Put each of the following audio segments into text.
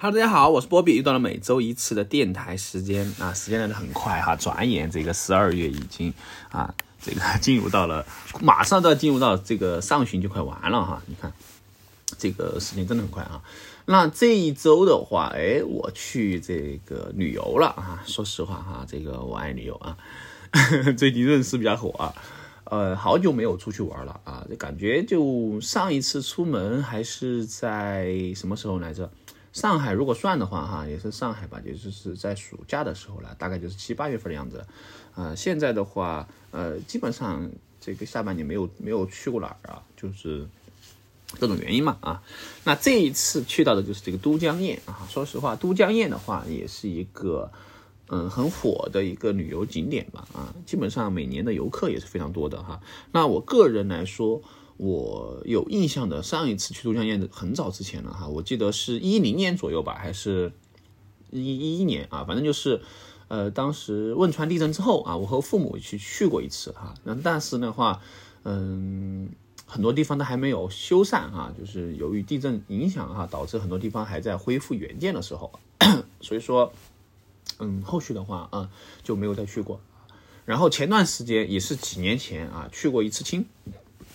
Hello，大家好，我是波比，又到了每周一次的电台时间啊，时间来的很快哈，转眼这个十二月已经啊，这个进入到了，马上都要进入到这个上旬就快完了哈，你看这个时间真的很快啊。那这一周的话，哎，我去这个旅游了啊，说实话哈，这个我爱旅游啊，最近认识比较火啊，呃，好久没有出去玩了啊，就感觉就上一次出门还是在什么时候来着？上海如果算的话，哈，也是上海吧，也就是在暑假的时候了，大概就是七八月份的样子。啊，现在的话，呃，基本上这个下半年没有没有去过哪儿啊，就是各种原因嘛啊。那这一次去到的就是这个都江堰啊。说实话，都江堰的话也是一个嗯很火的一个旅游景点吧啊，基本上每年的游客也是非常多的哈。那我个人来说。我有印象的，上一次去都江堰的很早之前了哈，我记得是一零年左右吧，还是一一一年啊，反正就是，呃，当时汶川地震之后啊，我和父母去去过一次哈，那但是的话，嗯，很多地方都还没有修缮哈，就是由于地震影响哈，导致很多地方还在恢复原建的时候，所以说，嗯，后续的话啊就没有再去过，然后前段时间也是几年前啊去过一次青。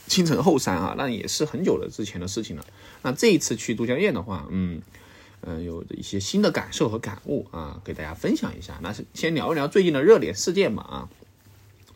青城后山啊，那也是很久了之前的事情了。那这一次去都江堰的话，嗯，呃，有一些新的感受和感悟啊，给大家分享一下。那是先聊一聊最近的热点事件嘛啊。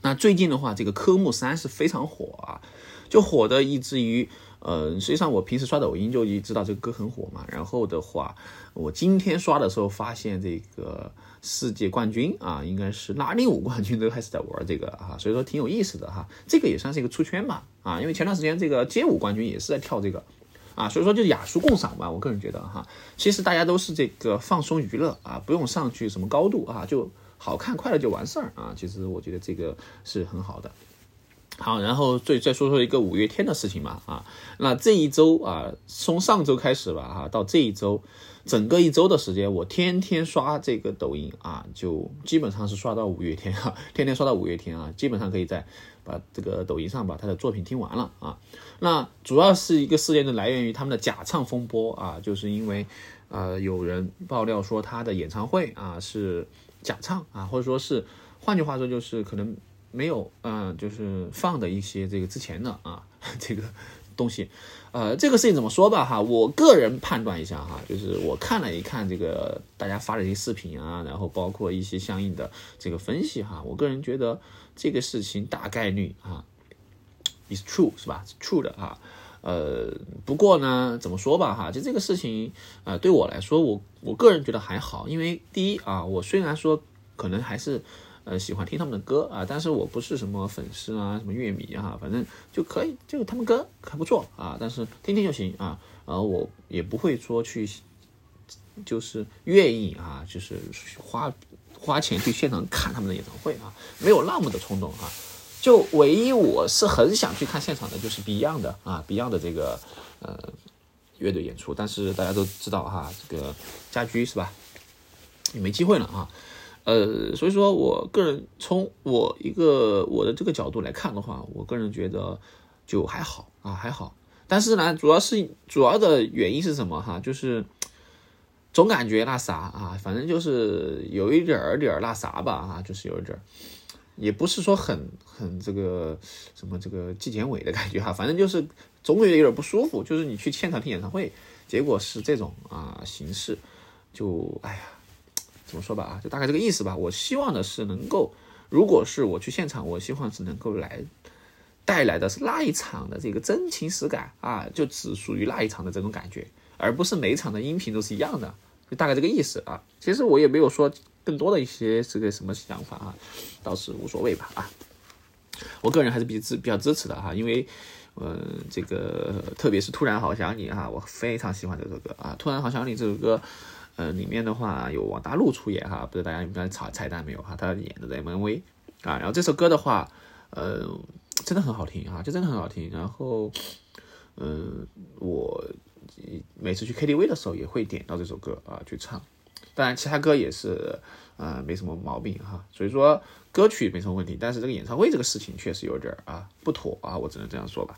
那最近的话，这个科目三是非常火啊，就火的以至于，呃，实际上我平时刷抖音就已知道这个歌很火嘛。然后的话，我今天刷的时候发现这个。世界冠军啊，应该是拉丁舞冠军都开始在玩这个哈，所以说挺有意思的哈。这个也算是一个出圈吧啊，因为前段时间这个街舞冠军也是在跳这个啊，所以说就雅俗共赏吧。我个人觉得哈，其实大家都是这个放松娱乐啊，不用上去什么高度啊，就好看快乐就完事儿啊。其实我觉得这个是很好的。好，然后最再说说一个五月天的事情吧啊，那这一周啊，从上周开始吧哈，到这一周。整个一周的时间，我天天刷这个抖音啊，就基本上是刷到五月天哈，天天刷到五月天啊，基本上可以在把这个抖音上把他的作品听完了啊。那主要是一个事件的来源于他们的假唱风波啊，就是因为呃有人爆料说他的演唱会啊是假唱啊，或者说是换句话说就是可能没有嗯就是放的一些这个之前的 啊这个。东西，呃，这个事情怎么说吧哈，我个人判断一下哈，就是我看了一看这个大家发的一些视频啊，然后包括一些相应的这个分析哈，我个人觉得这个事情大概率啊，is true 是吧？true 的啊，呃，不过呢，怎么说吧哈，就这个事情啊，对我来说，我我个人觉得还好，因为第一啊，我虽然说可能还是。呃，喜欢听他们的歌啊，但是我不是什么粉丝啊，什么乐迷哈，反正就可以，就他们歌还不错啊，但是听听就行啊，呃，我也不会说去，就是愿意啊，就是花花钱去现场看他们的演唱会啊，没有那么的冲动啊，就唯一我是很想去看现场的，就是 Beyond 的啊，Beyond 的这个呃乐队演出，但是大家都知道哈，这个家居是吧，也没机会了啊。呃，所以说我个人从我一个我的这个角度来看的话，我个人觉得就还好啊，还好。但是呢，主要是主要的原因是什么哈？就是总感觉那啥啊，反正就是有一点儿点儿那啥吧啊，就是有一点儿，也不是说很很这个什么这个纪检委的感觉哈，反正就是总觉有点不舒服。就是你去现场听演唱会，结果是这种啊形式，就哎呀。怎么说吧啊，就大概这个意思吧。我希望的是能够，如果是我去现场，我希望是能够来带来的是那一场的这个真情实感啊，就只属于那一场的这种感觉，而不是每一场的音频都是一样的，就大概这个意思啊。其实我也没有说更多的一些这个什么想法啊，倒是无所谓吧啊。我个人还是比支比较支持的哈，因为呃这个特别是突然好想你哈，我非常喜欢这首歌啊，突然好想你这首歌。呃，里面的话有王大陆出演哈，不知道大家有没有彩彩蛋没有哈？他演的 MV 啊，然后这首歌的话，呃，真的很好听啊，就真的很好听。然后，嗯，我每次去 KTV 的时候也会点到这首歌啊去唱，当然其他歌也是呃没什么毛病哈。所以说歌曲没什么问题，但是这个演唱会这个事情确实有点啊不妥啊，我只能这样说吧。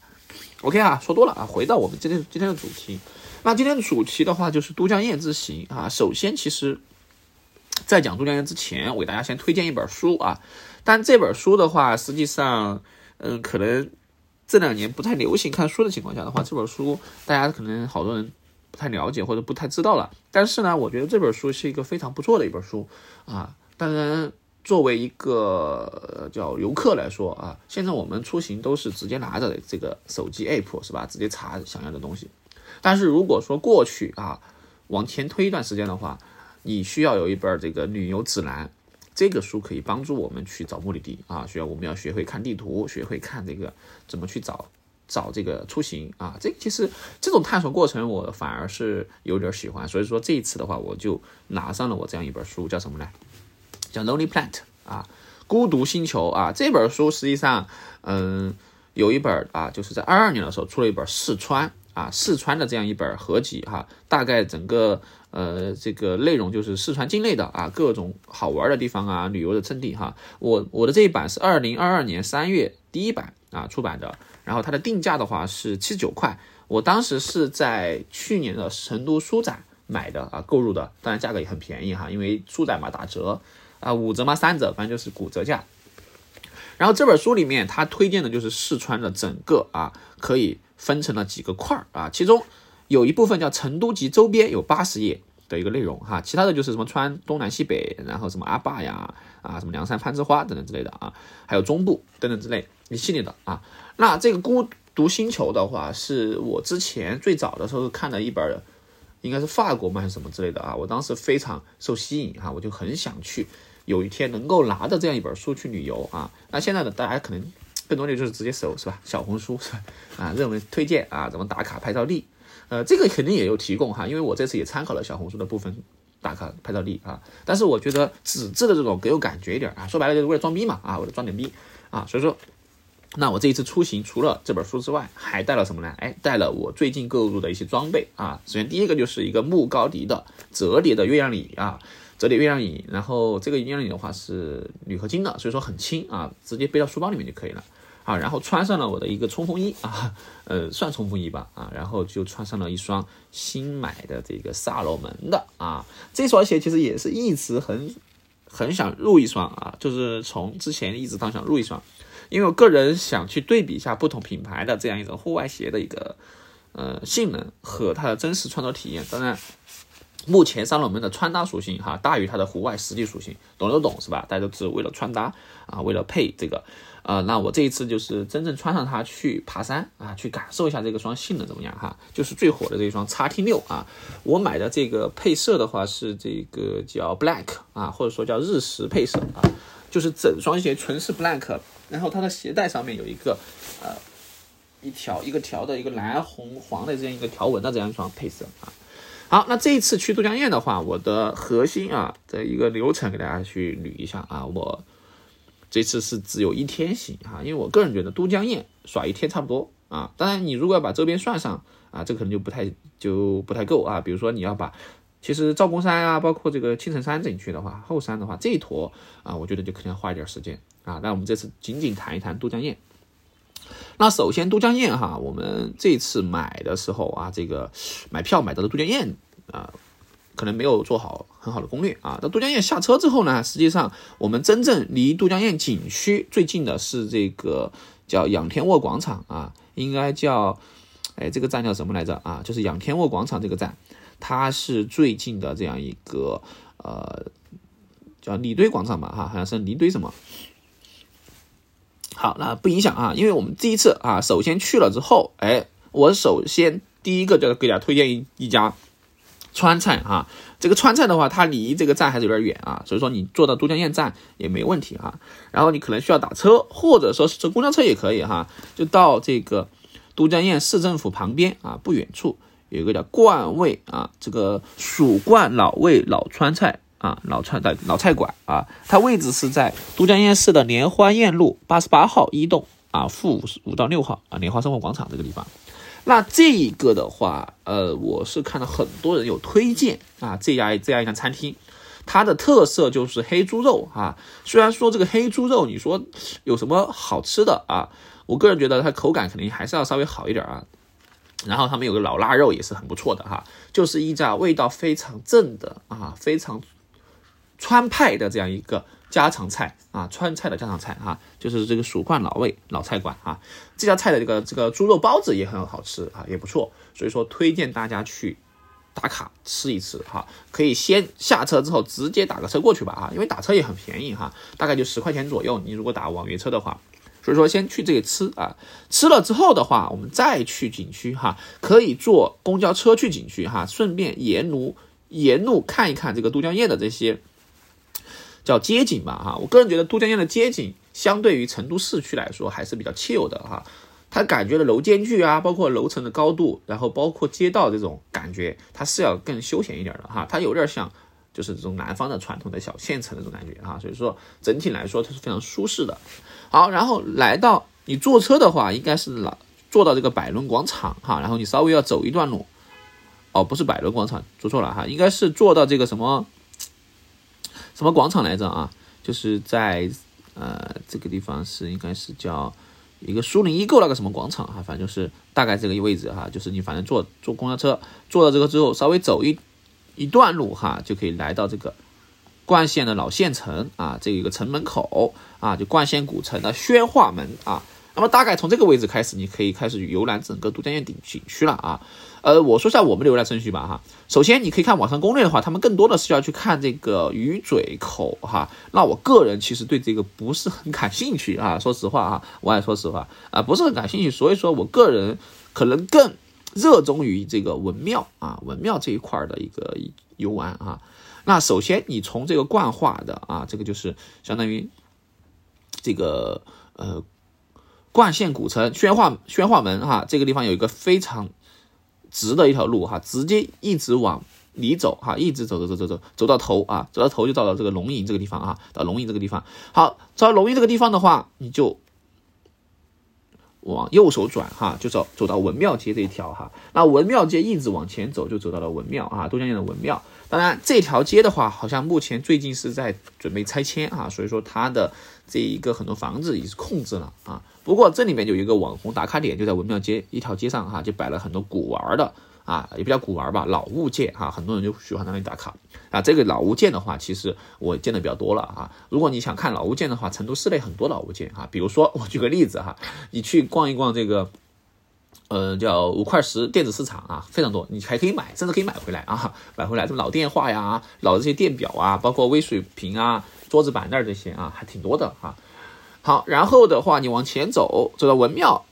OK 啊，说多了啊，回到我们今天今天的主题。那今天的主题的话就是都江堰之行啊。首先，其实，在讲都江堰之前，我给大家先推荐一本书啊。但这本书的话，实际上，嗯，可能这两年不太流行看书的情况下的话，这本书大家可能好多人不太了解或者不太知道了。但是呢，我觉得这本书是一个非常不错的一本书啊。当然。作为一个叫游客来说啊，现在我们出行都是直接拿着这个手机 app 是吧？直接查想要的东西。但是如果说过去啊，往前推一段时间的话，你需要有一本这个旅游指南，这个书可以帮助我们去找目的地啊。需要我们要学会看地图，学会看这个怎么去找找这个出行啊。这其实这种探索过程我反而是有点喜欢，所以说这一次的话，我就拿上了我这样一本书，叫什么呢？叫 Lonely Planet 啊，孤独星球啊，这本书实际上，嗯，有一本啊，就是在二二年的时候出了一本四川啊，四川的这样一本合集哈，大概整个呃这个内容就是四川境内的啊各种好玩的地方啊，旅游的胜地哈。我我的这一版是二零二二年三月第一版啊出版的，然后它的定价的话是七十九块，我当时是在去年的成都书展买的啊购入的，当然价格也很便宜哈，因为书展嘛打折。啊，五折吗？三折，反正就是骨折价。然后这本书里面，他推荐的就是四川的整个啊，可以分成了几个块儿啊，其中有一部分叫成都及周边，有八十页的一个内容哈，其他的就是什么川东南西北，然后什么阿坝呀，啊，什么凉山攀枝花等等之类的啊，还有中部等等之类一系列的啊。那这个孤独星球的话，是我之前最早的时候看的一本，应该是法国吗还是什么之类的啊，我当时非常受吸引哈，我就很想去。有一天能够拿着这样一本书去旅游啊，那现在呢，大家可能 更多的就是直接搜是吧？小红书是吧？啊，认为推荐啊，怎么打卡拍照地，呃，这个肯定也有提供哈，因为我这次也参考了小红书的部分打卡拍照地啊，但是我觉得纸质的这种给我感觉一点啊，说白了就是为了装逼嘛啊，为了装点逼啊，所以说，那我这一次出行除了这本书之外，还带了什么呢？哎，带了我最近购入的一些装备啊，首先第一个就是一个木高迪的折叠的月亮椅啊。折叠月亮椅，然后这个月亮椅的话是铝合金的，所以说很轻啊，直接背到书包里面就可以了啊。然后穿上了我的一个冲锋衣 啊，呃，算冲锋衣吧啊。然后就穿上了一双新买的这个萨洛门的啊，这双鞋其实也是一直很很想入一双啊，就是从之前一直都想入一双，因为我个人想去对比一下不同品牌的这样一种户外鞋的一个呃性能和它的真实穿着体验，当然。目前三龙门的穿搭属性哈大于它的户外实际属性，懂就懂是吧？大家都是为了穿搭啊，为了配这个啊。那我这一次就是真正穿上它去爬山啊，去感受一下这个双性能怎么样哈。就是最火的这一双叉 T 六啊，我买的这个配色的话是这个叫 Black 啊，或者说叫日食配色啊，就是整双鞋纯是 Black，然后它的鞋带上面有一个呃一条一个条的一个蓝红黄的这样一个条纹的这样一双配色啊。好，那这一次去都江堰的话，我的核心啊的一个流程给大家去捋一下啊。我这次是只有一天行啊，因为我个人觉得都江堰耍一天差不多啊。当然，你如果要把周边算上啊，这可能就不太就不太够啊。比如说你要把其实赵公山啊，包括这个青城山景区的话，后山的话这一坨啊，我觉得就肯定要花一点时间啊。那我们这次仅仅谈一谈都江堰。那首先都江堰哈，我们这次买的时候啊，这个买票买到的都江堰啊，可能没有做好很好的攻略啊。到都江堰下车之后呢，实际上我们真正离都江堰景区最近的是这个叫仰天卧广场啊，应该叫哎这个站叫什么来着啊？就是仰天卧广场这个站，它是最近的这样一个呃叫李堆广场吧哈，好像是离堆什么。好，那不影响啊，因为我们第一次啊，首先去了之后，哎，我首先第一个就是给大家推荐一一家川菜哈。这个川菜的话，它离这个站还是有点远啊，所以说你坐到都江堰站也没问题哈。然后你可能需要打车，或者说是坐公交车也可以哈，就到这个都江堰市政府旁边啊，不远处有一个叫冠味啊，这个蜀冠老味老川菜。啊，老菜的老菜馆啊，它位置是在都江堰市的莲花堰路八十八号一栋啊，负五五到六号啊，莲花生活广场这个地方。那这一个的话，呃，我是看到很多人有推荐啊，这家这样一家餐厅，它的特色就是黑猪肉啊。虽然说这个黑猪肉，你说有什么好吃的啊？我个人觉得它口感肯定还是要稍微好一点啊。然后他们有个老腊肉也是很不错的哈，就是一家味道非常正的啊，非常川派的这样一个家常菜啊，川菜的家常菜哈，就是这个蜀冠老味老菜馆啊。这家菜的这个这个猪肉包子也很好吃啊，也不错，所以说推荐大家去打卡吃一吃哈。可以先下车之后直接打个车过去吧啊，因为打车也很便宜哈，大概就十块钱左右。你如果打网约车的话。所以说，先去这里吃啊，吃了之后的话，我们再去景区哈，可以坐公交车去景区哈，顺便沿路沿路看一看这个都江堰的这些叫街景吧哈。我个人觉得都江堰的街景相对于成都市区来说还是比较 chill 的哈，它感觉的楼间距啊，包括楼层的高度，然后包括街道这种感觉，它是要更休闲一点的哈，它有点像就是这种南方的传统的小县城那种感觉哈，所以说整体来说它是非常舒适的。好，然后来到你坐车的话，应该是老坐到这个百伦广场哈，然后你稍微要走一段路，哦，不是百伦广场，说错了哈，应该是坐到这个什么什么广场来着啊？就是在呃这个地方是应该是叫一个苏宁易购那个什么广场哈，反正就是大概这个位置哈，就是你反正坐坐公交车坐到这个之后，稍微走一一段路哈，就可以来到这个。冠县的老县城啊，这一个城门口啊，就冠县古城的宣化门啊。那么大概从这个位置开始，你可以开始游览整个都江堰景景区了啊。呃，我说下我们的游览顺序吧哈。首先，你可以看网上攻略的话，他们更多的是要去看这个鱼嘴口哈。那我个人其实对这个不是很感兴趣啊，说实话啊，我也说实话啊，不是很感兴趣。所以说我个人可能更热衷于这个文庙啊，文庙这一块的一个游玩啊。那首先，你从这个冠化的啊，这个就是相当于这个呃冠县古城宣化宣化门哈，这个地方有一个非常直的一条路哈，直接一直往里走哈，一直走走走走走走到头啊，走到头就到了这个龙吟这个地方啊，到龙吟这个地方。好，走到龙吟这个地方的话，你就。往右手转哈，就走走到文庙街这一条哈。那文庙街一直往前走，就走到了文庙啊，都江堰的文庙。当然，这条街的话，好像目前最近是在准备拆迁啊，所以说它的这一个很多房子也是控制了啊。不过这里面有一个网红打卡点，就在文庙街一条街上哈，就摆了很多古玩的。啊，也比较古玩吧，老物件哈，很多人就喜欢在那里打卡啊。这个老物件的话，其实我见的比较多了啊。如果你想看老物件的话，成都市内很多老物件哈。比如说，我举个例子哈，你去逛一逛这个，呃，叫五块石电子市场啊，非常多，你还可以买，甚至可以买回来啊，买回来这么老电话呀、老的这些电表啊，包括微水瓶啊、桌子板凳这些啊，还挺多的哈。好，然后的话，你往前走，走到文庙。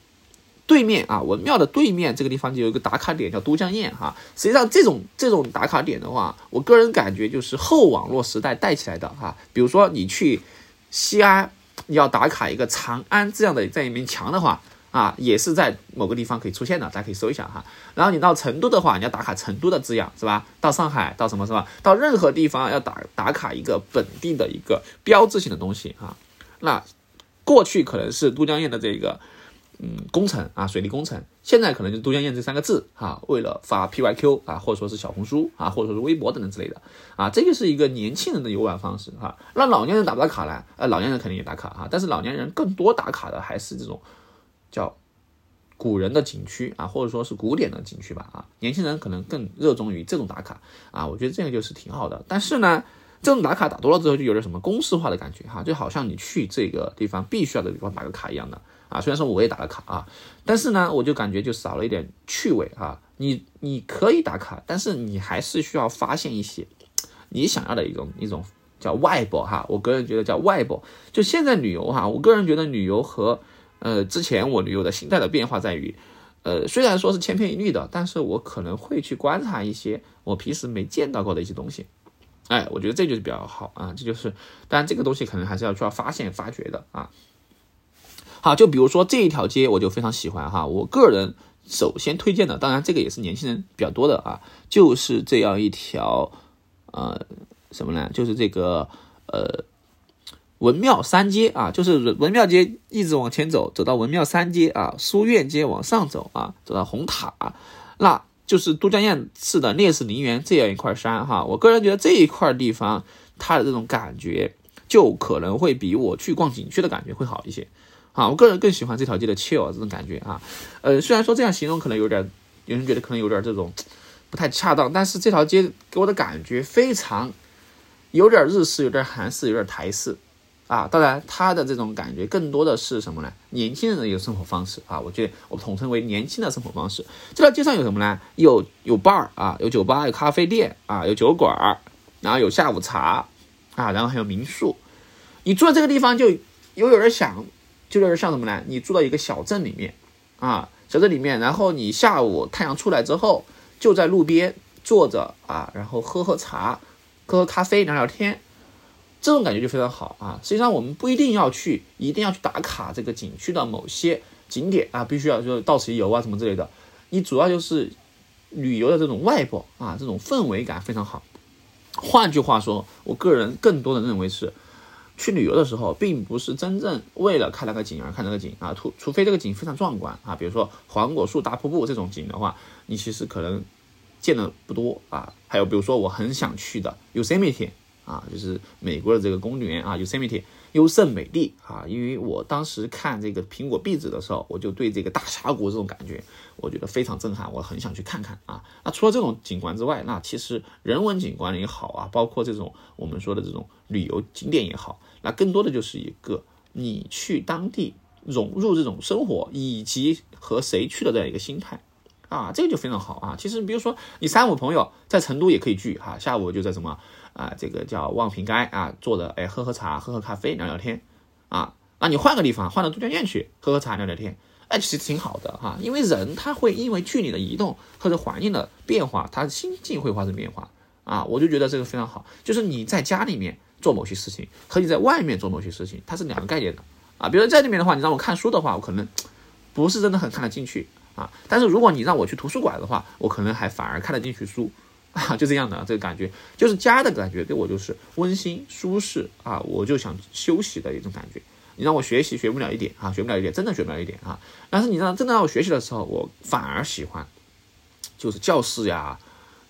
对面啊，文庙的对面这个地方就有一个打卡点，叫都江堰哈。实际上，这种这种打卡点的话，我个人感觉就是后网络时代带起来的哈。比如说你去西安，你要打卡一个长安这样的这样一面墙的话啊，也是在某个地方可以出现的，大家可以搜一下哈。然后你到成都的话，你要打卡成都的字样是吧？到上海，到什么是吧？到任何地方要打打卡一个本地的一个标志性的东西哈。那过去可能是都江堰的这个。嗯，工程啊，水利工程，现在可能就都江堰这三个字哈，为了发 P Y Q 啊，或者说是小红书啊，或者说是微博等等之类的啊，这就是一个年轻人的游玩方式哈。那老年人打不打卡呢？呃，老年人肯定也打卡哈，但是老年人更多打卡的还是这种叫古人的景区啊，或者说是古典的景区吧啊。年轻人可能更热衷于这种打卡啊，我觉得这个就是挺好的。但是呢，这种打卡打多了之后，就有点什么公式化的感觉哈，就好像你去这个地方必须要在地方打个卡一样的。啊，虽然说我也打了卡啊，但是呢，我就感觉就少了一点趣味啊。你你可以打卡，但是你还是需要发现一些你想要的一种一种叫外博哈。我个人觉得叫外博。就现在旅游哈，我个人觉得旅游和呃之前我旅游的心态的变化在于，呃虽然说是千篇一律的，但是我可能会去观察一些我平时没见到过的一些东西。哎，我觉得这就是比较好啊，这就是，当然这个东西可能还是要需要发现发掘的啊。好，就比如说这一条街，我就非常喜欢哈。我个人首先推荐的，当然这个也是年轻人比较多的啊，就是这样一条，呃，什么呢？就是这个呃文庙三街啊，就是文庙街一直往前走，走到文庙三街啊，书院街往上走啊，走到红塔，那就是都江堰市的烈士陵园这样一块山哈。我个人觉得这一块地方，它的这种感觉就可能会比我去逛景区的感觉会好一些。啊，我个人更喜欢这条街的 chill 这种感觉啊。呃，虽然说这样形容可能有点，有人觉得可能有点这种不太恰当，但是这条街给我的感觉非常有点日式，有点韩式，有点台式。啊，当然，他的这种感觉更多的是什么呢？年轻人的一个生活方式啊，我觉得我统称为年轻的生活方式。这条街上有什么呢？有有 bar 啊，有酒吧，有咖啡店啊，有酒馆，然后有下午茶啊，然后还有民宿。你住在这个地方，就又有点想，就有点像什么呢？你住到一个小镇里面啊，小镇里面，然后你下午太阳出来之后，就在路边坐着啊，然后喝喝茶，喝喝咖啡，聊聊天。这种感觉就非常好啊！实际上我们不一定要去，一定要去打卡这个景区的某些景点啊，必须要说到此一游啊什么之类的。你主要就是旅游的这种外部啊，这种氛围感非常好。换句话说，我个人更多的认为是，去旅游的时候，并不是真正为了看那个景而看那个景啊，除除非这个景非常壮观啊，比如说黄果树大瀑布这种景的话，你其实可能见的不多啊。还有比如说我很想去的 Yosemite。啊，就是美国的这个公园啊，Yosemite 优胜美地啊，因为我当时看这个苹果壁纸的时候，我就对这个大峡谷这种感觉，我觉得非常震撼，我很想去看看啊。那除了这种景观之外，那其实人文景观也好啊，包括这种我们说的这种旅游景点也好，那更多的就是一个你去当地融入这种生活，以及和谁去的这样一个心态啊，这个就非常好啊。其实比如说你三五朋友在成都也可以聚哈，下午就在什么。啊，这个叫望平街啊，坐着哎，喝喝茶，喝喝咖啡，聊聊天，啊，那你换个地方，换到都江堰去喝喝茶，聊聊天，哎，其实挺好的哈，因为人他会因为距离的移动或者环境的变化，他心境会发生变化啊，我就觉得这个非常好，就是你在家里面做某些事情和你在外面做某些事情，它是两个概念的啊，比如说在里面的话，你让我看书的话，我可能不是真的很看得进去啊，但是如果你让我去图书馆的话，我可能还反而看得进去书。啊，就这样的这个感觉，就是家的感觉，对我就是温馨舒适啊，我就想休息的一种感觉。你让我学习，学不了一点啊，学不了一点，真的学不了一点啊。但是你让真的让我学习的时候，我反而喜欢，就是教室呀，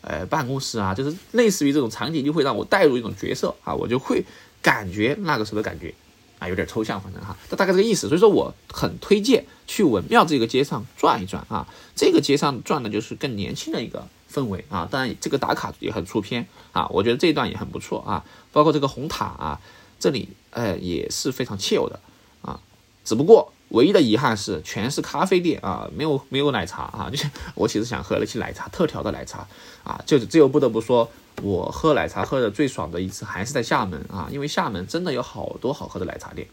呃，办公室啊，就是类似于这种场景，就会让我带入一种角色啊，我就会感觉那个时候的感觉啊，有点抽象，反正哈，这大概这个意思。所以说我很推荐去文庙这个街上转一转啊，这个街上转的就是更年轻的一个。氛围啊，当然这个打卡也很出片啊，我觉得这一段也很不错啊，包括这个红塔啊，这里哎也是非常 chill 的啊，只不过唯一的遗憾是全是咖啡店啊，没有没有奶茶啊，就是我其实想喝了些奶茶特调的奶茶啊，就是这又不得不说，我喝奶茶喝的最爽的一次还是在厦门啊，因为厦门真的有好多好喝的奶茶店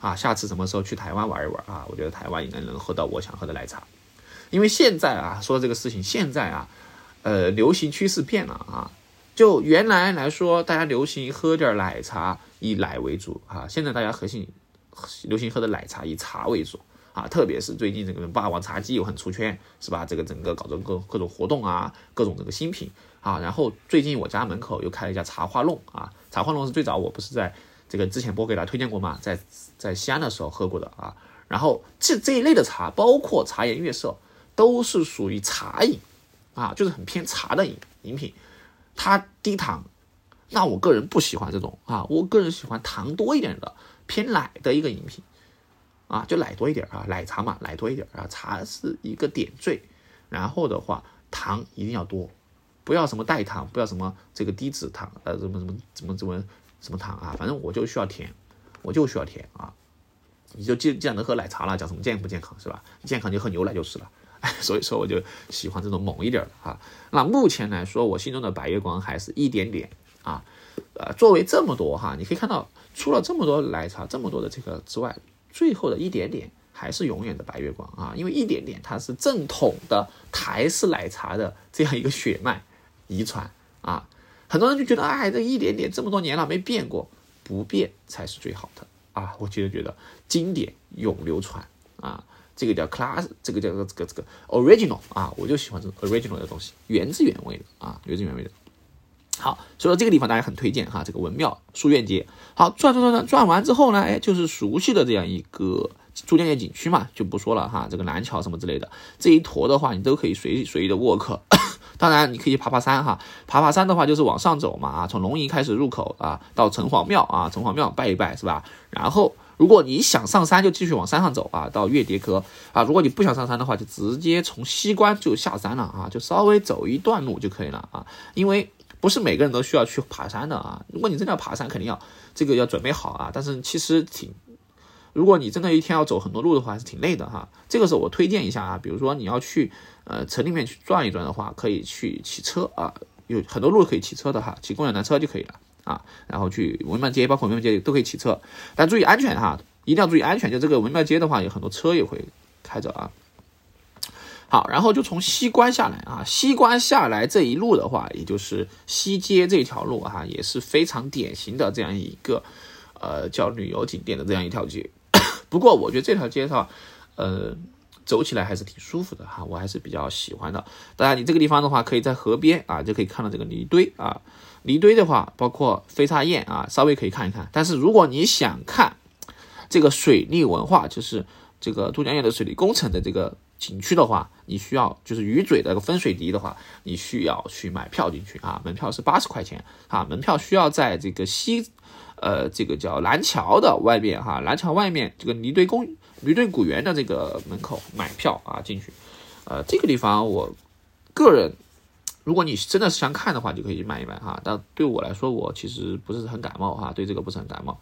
啊，下次什么时候去台湾玩一玩啊，我觉得台湾应该能喝到我想喝的奶茶，因为现在啊说这个事情现在啊。呃，流行趋势变了啊！就原来来说，大家流行喝点奶茶，以奶为主啊。现在大家核心流行喝的奶茶以茶为主啊。特别是最近这个霸王茶姬又很出圈，是吧？这个整个搞这各各种活动啊，各种这个新品啊。然后最近我家门口又开了一家茶花弄啊。茶花弄是最早我不是在这个之前播给大家推荐过吗？在在西安的时候喝过的啊。然后这这一类的茶，包括茶颜悦色，都是属于茶饮。啊，就是很偏茶的饮饮品，它低糖，那我个人不喜欢这种啊，我个人喜欢糖多一点的偏奶的一个饮品，啊，就奶多一点啊，奶茶嘛，奶多一点啊，茶是一个点缀，然后的话糖一定要多，不要什么代糖，不要什么这个低脂糖，呃，什么什么什么什么什么糖啊，反正我就需要甜，我就需要甜啊，你就既既然能喝奶茶了，讲什么健不健康是吧？健康就喝牛奶就是了。所以说我就喜欢这种猛一点的啊。那目前来说，我心中的白月光还是一点点啊。呃，作为这么多哈，你可以看到，除了这么多奶茶这么多的这个之外，最后的一点点还是永远的白月光啊。因为一点点它是正统的台式奶茶的这样一个血脉遗传啊。很多人就觉得，哎，这一点点这么多年了没变过，不变才是最好的啊。我其实觉得经典永流传啊。这个叫 class，这个叫做这个这个 original 啊，我就喜欢这种 original 的东西，原汁原味的啊，原汁原味的。好，所以说这个地方大家很推荐哈，这个文庙书院街。好，转转转转转完之后呢，哎，就是熟悉的这样一个珠江堰景区嘛，就不说了哈，这个南桥什么之类的，这一坨的话你都可以随随意的 walk。当然你可以爬爬山哈，爬爬山的话就是往上走嘛啊，从龙吟开始入口啊，到城隍庙啊，城隍庙拜一拜是吧？然后。如果你想上山，就继续往山上走啊，到月蝶科啊。如果你不想上山的话，就直接从西关就下山了啊，就稍微走一段路就可以了啊。因为不是每个人都需要去爬山的啊。如果你真的要爬山，肯定要这个要准备好啊。但是其实挺，如果你真的一天要走很多路的话，还是挺累的哈。这个时候我推荐一下啊，比如说你要去呃城里面去转一转的话，可以去骑车啊，有很多路可以骑车的哈，骑共享单车就可以了。啊，然后去文庙街，包括文庙街都可以骑车，但注意安全哈，一定要注意安全。就这个文庙街的话，有很多车也会开着啊。好，然后就从西关下来啊，西关下来这一路的话，也就是西街这条路哈，也是非常典型的这样一个呃叫旅游景点的这样一条街。不过我觉得这条街上，呃，走起来还是挺舒服的哈，我还是比较喜欢的。当然，你这个地方的话，可以在河边啊，就可以看到这个泥堆啊。离堆的话，包括飞沙堰啊，稍微可以看一看。但是如果你想看这个水利文化，就是这个都江堰的水利工程的这个景区的话，你需要就是鱼嘴的分水堤的话，你需要去买票进去啊，门票是八十块钱啊，门票需要在这个西，呃，这个叫蓝桥的外面哈，蓝桥外面这个离堆公离堆古园的这个门口买票啊进去，呃，这个地方我个人。如果你真的是想看的话，就可以去买一买哈。但对我来说，我其实不是很感冒哈，对这个不是很感冒，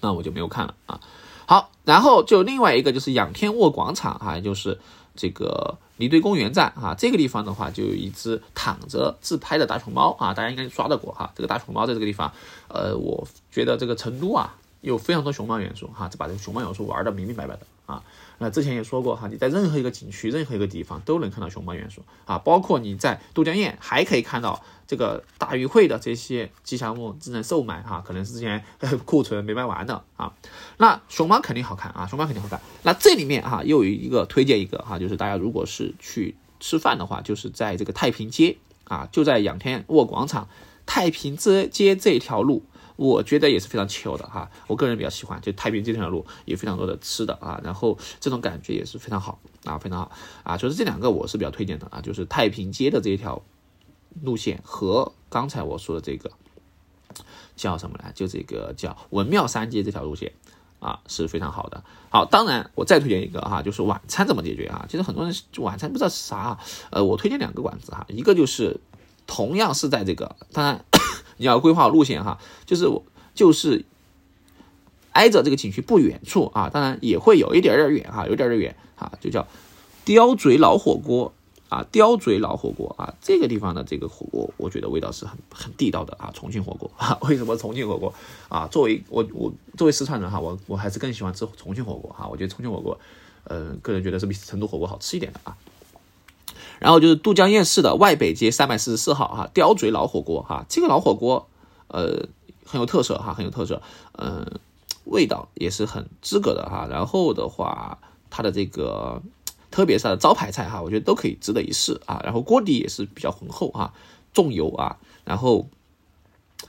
那我就没有看了啊。好，然后就另外一个就是仰天卧广场哈，也就是这个离堆公园站哈。这个地方的话，就有一只躺着自拍的大熊猫啊，大家应该刷到过哈。这个大熊猫在这个地方，呃，我觉得这个成都啊有非常多熊猫元素哈，就把这个熊猫元素玩的明明白白的啊。那之前也说过哈，你在任何一个景区、任何一个地方都能看到熊猫元素啊，包括你在都江堰还可以看到这个大鱼会的这些吉祥物正在售卖哈，可能是之前 库存没卖完的啊。那熊猫肯定好看啊，熊猫肯定好看。那这里面哈又有一个推荐一个哈，就是大家如果是去吃饭的话，就是在这个太平街啊，就在仰天卧广场太平街街这条路。我觉得也是非常巧的哈，我个人比较喜欢，就太平街这条路也非常多的吃的啊，然后这种感觉也是非常好啊，非常好啊，就是这两个我是比较推荐的啊，就是太平街的这一条路线和刚才我说的这个叫什么来，就这个叫文庙三街这条路线啊是非常好的。好，当然我再推荐一个哈，就是晚餐怎么解决啊？其实很多人晚餐不知道是啥，啊呃，我推荐两个馆子哈，一个就是同样是在这个，当然。你要规划好路线哈，就是我就是挨着这个景区不远处啊，当然也会有一点点远哈，有点点远啊，就叫刁嘴老火锅啊，刁嘴老火锅啊，这个地方的这个火锅，我觉得味道是很很地道的啊，重庆火锅啊，为什么重庆火锅啊？作为我我作为四川人哈，我我还是更喜欢吃重庆火锅哈，我觉得重庆火锅，呃，个人觉得是比成都火锅好吃一点的啊。然后就是都江堰市的外北街三百四十四号哈，刁嘴老火锅哈，这个老火锅呃很有特色哈，很有特色，嗯，味道也是很资格的哈。然后的话，它的这个特别是它的招牌菜哈，我觉得都可以值得一试啊。然后锅底也是比较浑厚啊，重油啊。然后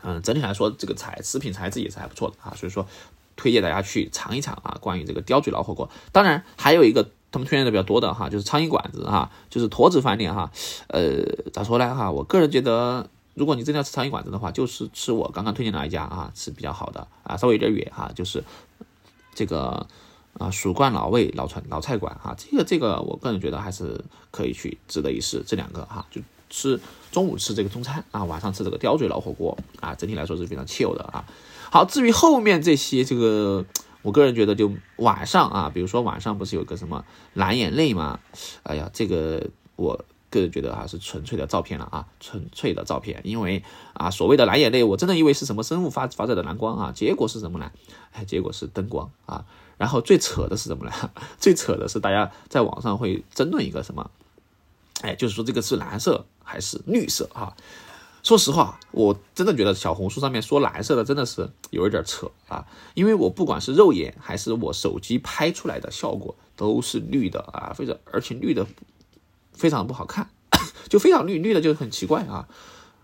嗯，整体来说这个材食品材质也是还不错的啊，所以说推荐大家去尝一尝啊。关于这个刁嘴老火锅，当然还有一个。他们推荐的比较多的哈，就是苍蝇馆子哈，就是驼子饭店哈，呃，咋说呢哈？我个人觉得，如果你真的要吃苍蝇馆子的话，就是吃我刚刚推荐的那一家啊，是比较好的啊，稍微有点远哈，就是这个啊蜀冠老味老川老菜馆哈，这个这个我个人觉得还是可以去值得一试，这两个哈，就吃中午吃这个中餐啊，晚上吃这个刁嘴老火锅啊，整体来说是非常惬意的啊。好，至于后面这些这个。我个人觉得，就晚上啊，比如说晚上不是有个什么蓝眼泪吗？哎呀，这个我个人觉得哈是纯粹的照片了啊，纯粹的照片。因为啊，所谓的蓝眼泪，我真的以为是什么生物发发射的蓝光啊，结果是什么呢？哎，结果是灯光啊。然后最扯的是什么呢？最扯的是大家在网上会争论一个什么？哎，就是说这个是蓝色还是绿色啊？说实话，我真的觉得小红书上面说蓝色的真的是有一点扯啊，因为我不管是肉眼还是我手机拍出来的效果都是绿的啊，非常而且绿的非常不好看，就非常绿，绿的就很奇怪啊。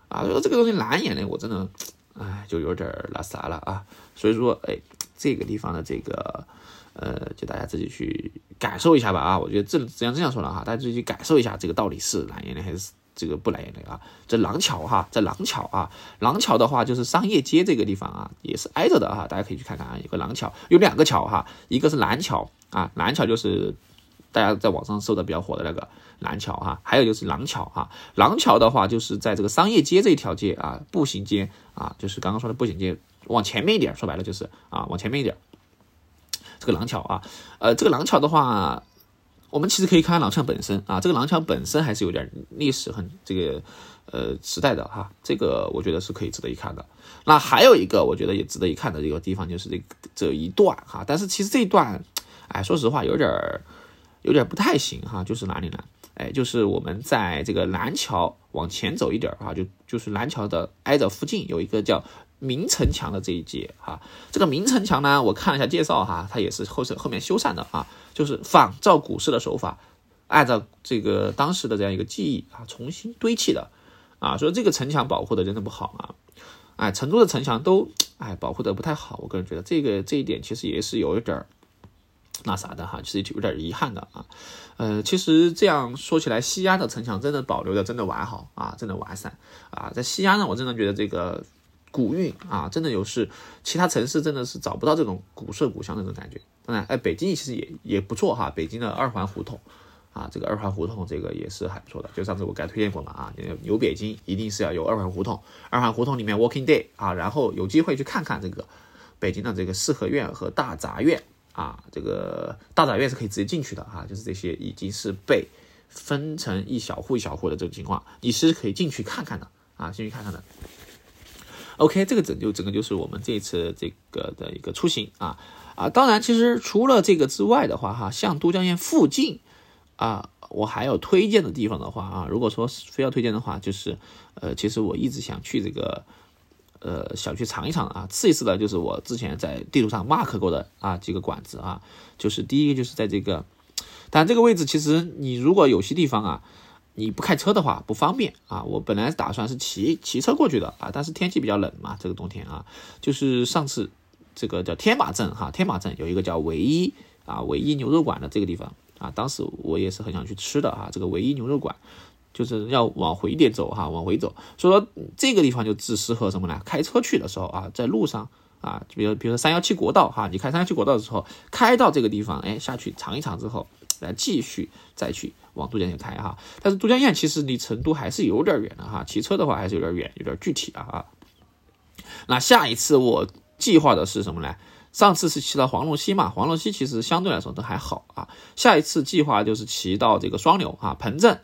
啊，说这个东西蓝眼泪我真的哎就有点那啥了啊，所以说哎这个地方的这个呃就大家自己去感受一下吧啊，我觉得这这样这样说了哈，大家自己去感受一下这个到底是蓝眼泪还是。这个不来眼泪啊。这廊桥哈，这廊桥啊，廊桥的话就是商业街这个地方啊，也是挨着的哈，大家可以去看看啊，有个廊桥，有两个桥哈，一个是南桥啊，南桥就是大家在网上搜的比较火的那个南桥哈，还有就是廊桥哈，廊桥的话就是在这个商业街这一条街啊，步行街啊，就是刚刚说的步行街往前面一点，说白了就是啊，往前面一点，这个廊桥啊，呃，这个廊桥的话。我们其实可以看看廊桥本身啊，这个廊桥本身还是有点历史很这个呃时代的哈，这个我觉得是可以值得一看的。那还有一个我觉得也值得一看的这个地方就是这这一段哈，但是其实这一段，哎，说实话有点有点不太行哈，就是哪里呢？哎，就是我们在这个南桥往前走一点啊，就就是南桥的挨着附近有一个叫。明城墙的这一节哈，这个明城墙呢，我看了一下介绍哈，它也是后是后面修缮的啊，就是仿照古式的手法，按照这个当时的这样一个技艺啊，重新堆砌的啊，所以这个城墙保护的真的不好啊，哎，成都的城墙都哎保护的不太好，我个人觉得这个这一点其实也是有一点儿那啥的哈，其实有点遗憾的啊，呃，其实这样说起来，西安的城墙真的保留的真的完好啊，真的完善啊，在西安呢，我真的觉得这个。古韵啊，真的有是其他城市真的是找不到这种古色古香的这种感觉。当然，哎，北京其实也也不错哈，北京的二环胡同啊，这个二环胡同这个也是还不错的。就上次我给推荐过嘛啊，有北京一定是要有二环胡同，二环胡同里面 Walking Day 啊，然后有机会去看看这个北京的这个四合院和大杂院啊，这个大杂院是可以直接进去的哈，就是这些已经是被分成一小户一小户的这种情况，你是可以进去看看的啊，进去看看的。OK，这个整就整个就是我们这一次这个的一个出行啊啊，当然，其实除了这个之外的话哈，像都江堰附近啊，我还有推荐的地方的话啊，如果说非要推荐的话，就是呃，其实我一直想去这个呃，想去尝一尝啊，试一试的，就是我之前在地图上 mark 过的啊几个馆子啊，就是第一个就是在这个，但这个位置其实你如果有些地方啊。你不开车的话不方便啊，我本来打算是骑骑车过去的啊，但是天气比较冷嘛，这个冬天啊，就是上次这个叫天马镇哈，天马镇有一个叫唯一啊唯一牛肉馆的这个地方啊，当时我也是很想去吃的啊，这个唯一牛肉馆就是要往回一点走哈，往回走，所以说这个地方就只适合什么呢？开车去的时候啊，在路上啊，就比如比如说三幺七国道哈，你开三幺七国道的时候，开到这个地方，哎，下去尝一尝之后，来继续再去。往都江堰开哈，但是都江堰其实离成都还是有点远的哈，骑车的话还是有点远，有点具体啊。那下一次我计划的是什么呢？上次是骑到黄龙溪嘛，黄龙溪其实相对来说都还好啊。下一次计划就是骑到这个双流啊，彭镇，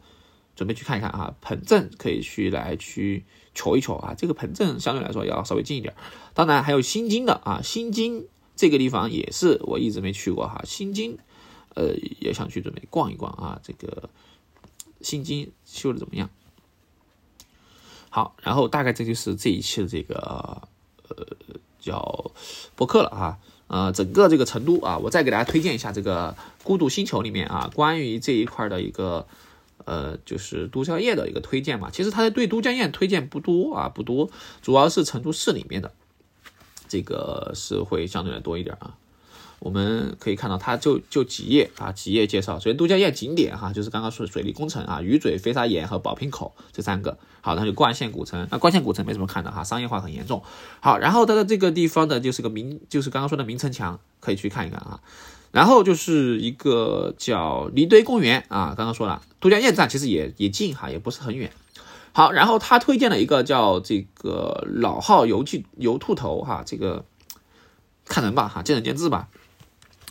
准备去看一看啊，彭镇可以去来去瞧一瞧啊。这个彭镇相对来说要稍微近一点，当然还有新津的啊，新津这个地方也是我一直没去过哈，新津。呃，也想去准备逛一逛啊，这个新津修的怎么样？好，然后大概这就是这一期的这个呃叫博客了哈，呃，整个这个成都啊，我再给大家推荐一下这个孤独星球里面啊，关于这一块的一个呃就是都江堰的一个推荐嘛，其实它对都江堰推荐不多啊，不多，主要是成都市里面的这个是会相对来多一点啊。我们可以看到，它就就几页啊，几页介绍。首先，都江堰景点哈，就是刚刚说的水利工程啊，鱼嘴、飞沙岩和宝瓶口这三个。好，那就冠县古城。那冠县古城没什么看的哈，商业化很严重。好，然后它的这个地方的就是个明，就是刚刚说的明城墙，可以去看一看啊。然后就是一个叫离堆公园啊，刚刚说了，都江堰站其实也也近哈，也不是很远。好，然后他推荐了一个叫这个老号油记油兔头哈，这个看人吧哈，见仁见智吧。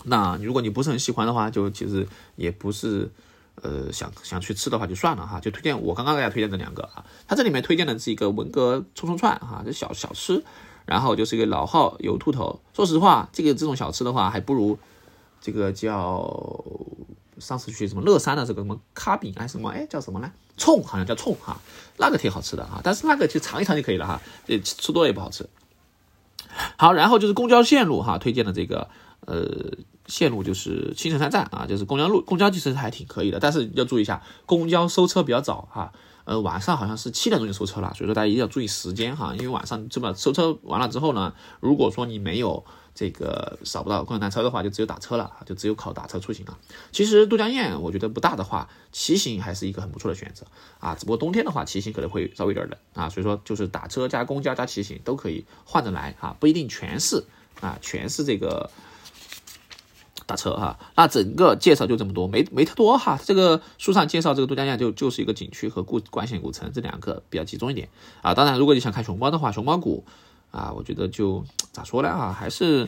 那如果你不是很喜欢的话，就其实也不是，呃，想想去吃的话就算了哈。就推荐我刚刚给大家推荐的两个啊，它这里面推荐的是一个文革葱葱串哈，这小小吃，然后就是一个老号油兔头。说实话，这个这种小吃的话，还不如这个叫上次去什么乐山的这个什么卡饼还是什么哎叫什么呢？冲好像叫冲哈，那个挺好吃的哈，但是那个就尝一尝就可以了哈，呃，吃多了也不好吃。好，然后就是公交线路哈，推荐的这个呃。线路就是青城山站啊，就是公交路，公交其实还挺可以的，但是要注意一下，公交收车比较早哈。呃，晚上好像是七点钟就收车了，所以说大家一定要注意时间哈，因为晚上这么收车完了之后呢，如果说你没有这个扫不到共享单车的话，就只有打车了，就只有靠打车出行了。其实都江堰我觉得不大的话，骑行还是一个很不错的选择啊，只不过冬天的话骑行可能会稍微有点冷啊，所以说就是打车加公交加骑行都可以换着来啊，不一定全是啊，全是这个。打车哈，那整个介绍就这么多，没没太多哈。这个书上介绍这个都江堰就就是一个景区和故关县古城这两个比较集中一点啊。当然，如果你想看熊猫的话，熊猫谷啊，我觉得就咋说呢啊，还是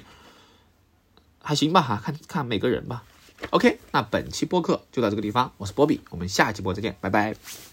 还行吧哈，看看每个人吧。OK，那本期播客就到这个地方，我是波比，我们下期播再见，拜拜。